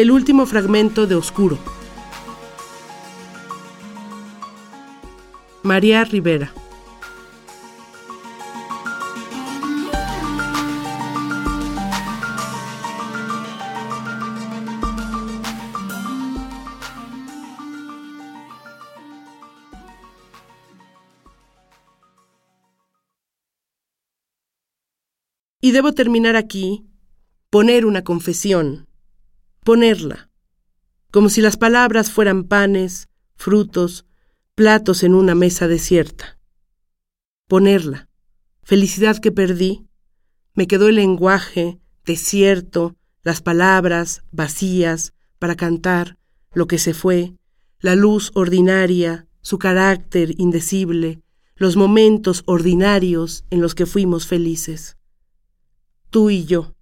El último fragmento de Oscuro. María Rivera. Y debo terminar aquí, poner una confesión, ponerla, como si las palabras fueran panes, frutos, platos en una mesa desierta. Ponerla, felicidad que perdí, me quedó el lenguaje desierto, las palabras vacías para cantar lo que se fue, la luz ordinaria, su carácter indecible, los momentos ordinarios en los que fuimos felices tú y yo.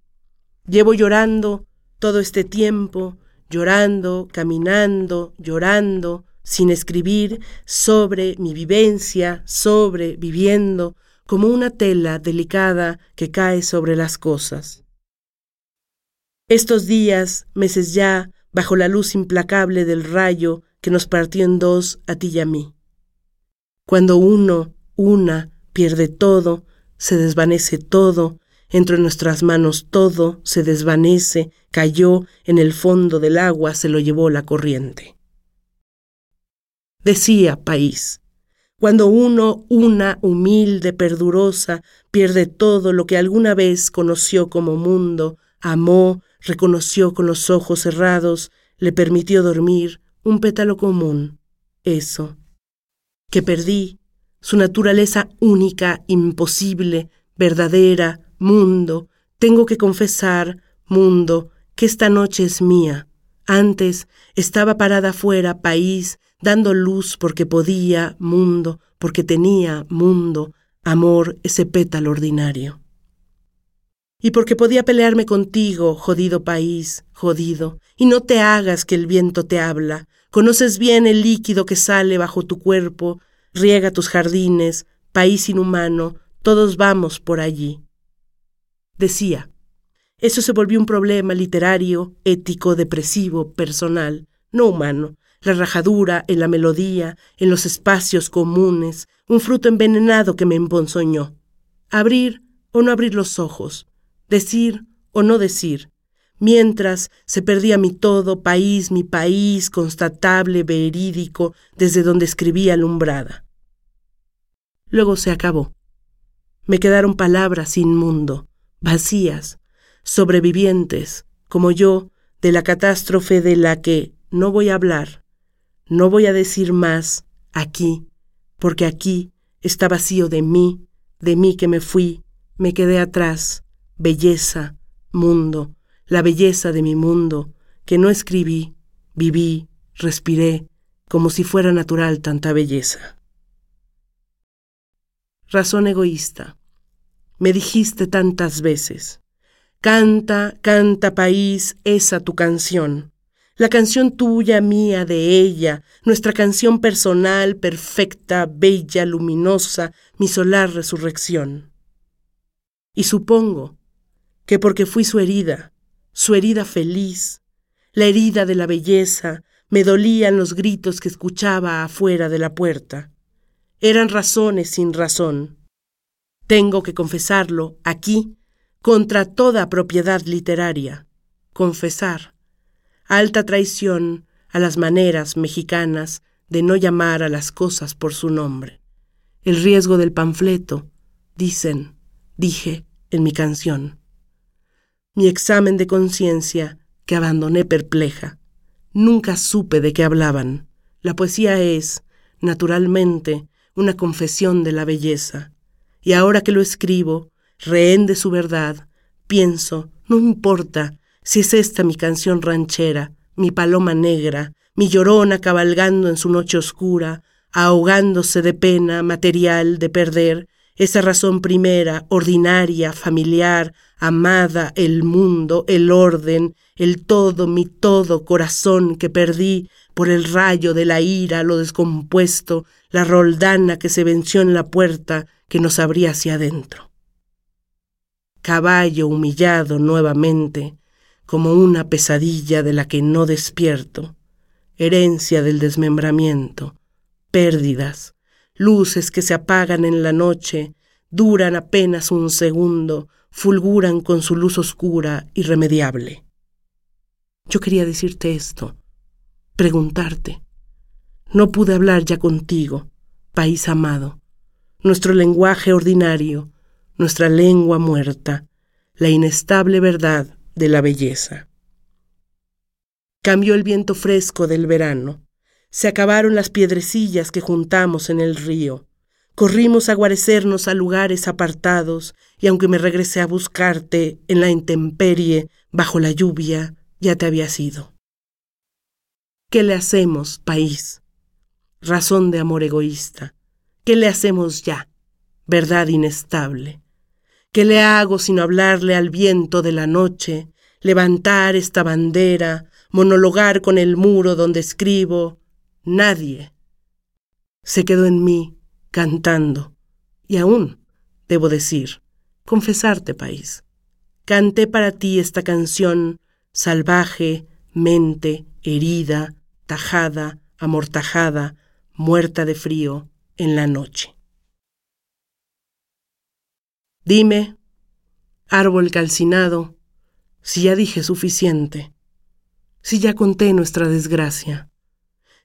Llevo llorando todo este tiempo, llorando, caminando, llorando, sin escribir, sobre mi vivencia, sobre viviendo, como una tela delicada que cae sobre las cosas. Estos días, meses ya, bajo la luz implacable del rayo que nos partió en dos a ti y a mí. Cuando uno, una, pierde todo, se desvanece todo, entre nuestras manos todo se desvanece, cayó en el fondo del agua, se lo llevó la corriente. Decía país, cuando uno, una humilde, perdurosa, pierde todo lo que alguna vez conoció como mundo, amó, reconoció con los ojos cerrados, le permitió dormir, un pétalo común, eso, que perdí, su naturaleza única, imposible, verdadera, Mundo, tengo que confesar, mundo, que esta noche es mía. Antes estaba parada fuera, país, dando luz porque podía, mundo, porque tenía, mundo, amor, ese pétalo ordinario. Y porque podía pelearme contigo, jodido país, jodido, y no te hagas que el viento te habla, conoces bien el líquido que sale bajo tu cuerpo, riega tus jardines, país inhumano, todos vamos por allí decía. Eso se volvió un problema literario, ético, depresivo, personal, no humano. La rajadura en la melodía, en los espacios comunes, un fruto envenenado que me emponzoñó. Abrir o no abrir los ojos, decir o no decir, mientras se perdía mi todo, país, mi país, constatable, verídico, desde donde escribía alumbrada. Luego se acabó. Me quedaron palabras sin mundo, vacías, sobrevivientes, como yo, de la catástrofe de la que no voy a hablar, no voy a decir más aquí, porque aquí está vacío de mí, de mí que me fui, me quedé atrás, belleza, mundo, la belleza de mi mundo, que no escribí, viví, respiré, como si fuera natural tanta belleza. Razón egoísta me dijiste tantas veces. Canta, canta país, esa tu canción. La canción tuya, mía, de ella, nuestra canción personal, perfecta, bella, luminosa, mi solar resurrección. Y supongo que porque fui su herida, su herida feliz, la herida de la belleza, me dolían los gritos que escuchaba afuera de la puerta. Eran razones sin razón tengo que confesarlo aquí, contra toda propiedad literaria. Confesar. Alta traición a las maneras mexicanas de no llamar a las cosas por su nombre. El riesgo del panfleto, dicen, dije en mi canción. Mi examen de conciencia que abandoné perpleja. Nunca supe de qué hablaban. La poesía es, naturalmente, una confesión de la belleza y ahora que lo escribo, rehén de su verdad, pienso, no importa si es esta mi canción ranchera, mi paloma negra, mi llorona cabalgando en su noche oscura, ahogándose de pena material de perder, esa razón primera, ordinaria, familiar, amada, el mundo, el orden, el todo, mi todo corazón que perdí por el rayo de la ira, lo descompuesto, la roldana que se venció en la puerta, que nos abría hacia adentro. Caballo humillado nuevamente, como una pesadilla de la que no despierto, herencia del desmembramiento, pérdidas, luces que se apagan en la noche, duran apenas un segundo, fulguran con su luz oscura, irremediable. Yo quería decirte esto, preguntarte. No pude hablar ya contigo, país amado, nuestro lenguaje ordinario, nuestra lengua muerta, la inestable verdad de la belleza. Cambió el viento fresco del verano, se acabaron las piedrecillas que juntamos en el río. Corrimos a guarecernos a lugares apartados, y aunque me regresé a buscarte en la intemperie, bajo la lluvia, ya te habías ido. ¿Qué le hacemos, país? Razón de amor egoísta. ¿Qué le hacemos ya? Verdad inestable. ¿Qué le hago sino hablarle al viento de la noche, levantar esta bandera, monologar con el muro donde escribo, nadie se quedó en mí cantando. Y aún, debo decir, confesarte, país, canté para ti esta canción salvaje, mente, herida, tajada, amortajada, muerta de frío en la noche. Dime, árbol calcinado, si ya dije suficiente, si ya conté nuestra desgracia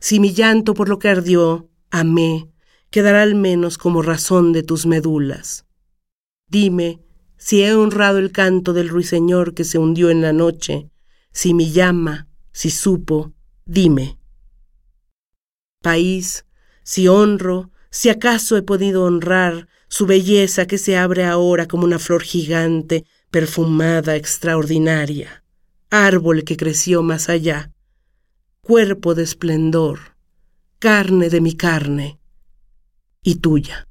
si mi llanto por lo que ardió, amé, quedará al menos como razón de tus medulas. Dime si he honrado el canto del ruiseñor que se hundió en la noche, si mi llama, si supo, dime. País, si honro, si acaso he podido honrar su belleza que se abre ahora como una flor gigante, perfumada, extraordinaria, árbol que creció más allá, cuerpo de esplendor, carne de mi carne y tuya.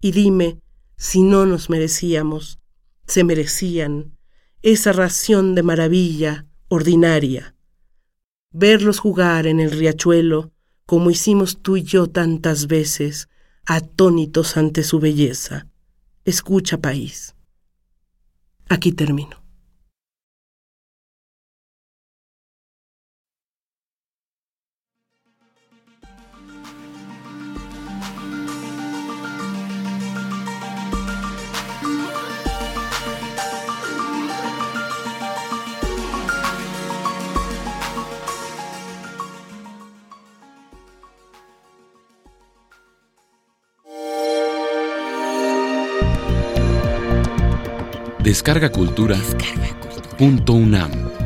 Y dime si no nos merecíamos, se merecían esa ración de maravilla ordinaria. Verlos jugar en el riachuelo como hicimos tú y yo tantas veces, atónitos ante su belleza. Escucha, país. Aquí termino. Descarga Cultura. Punto UNAM.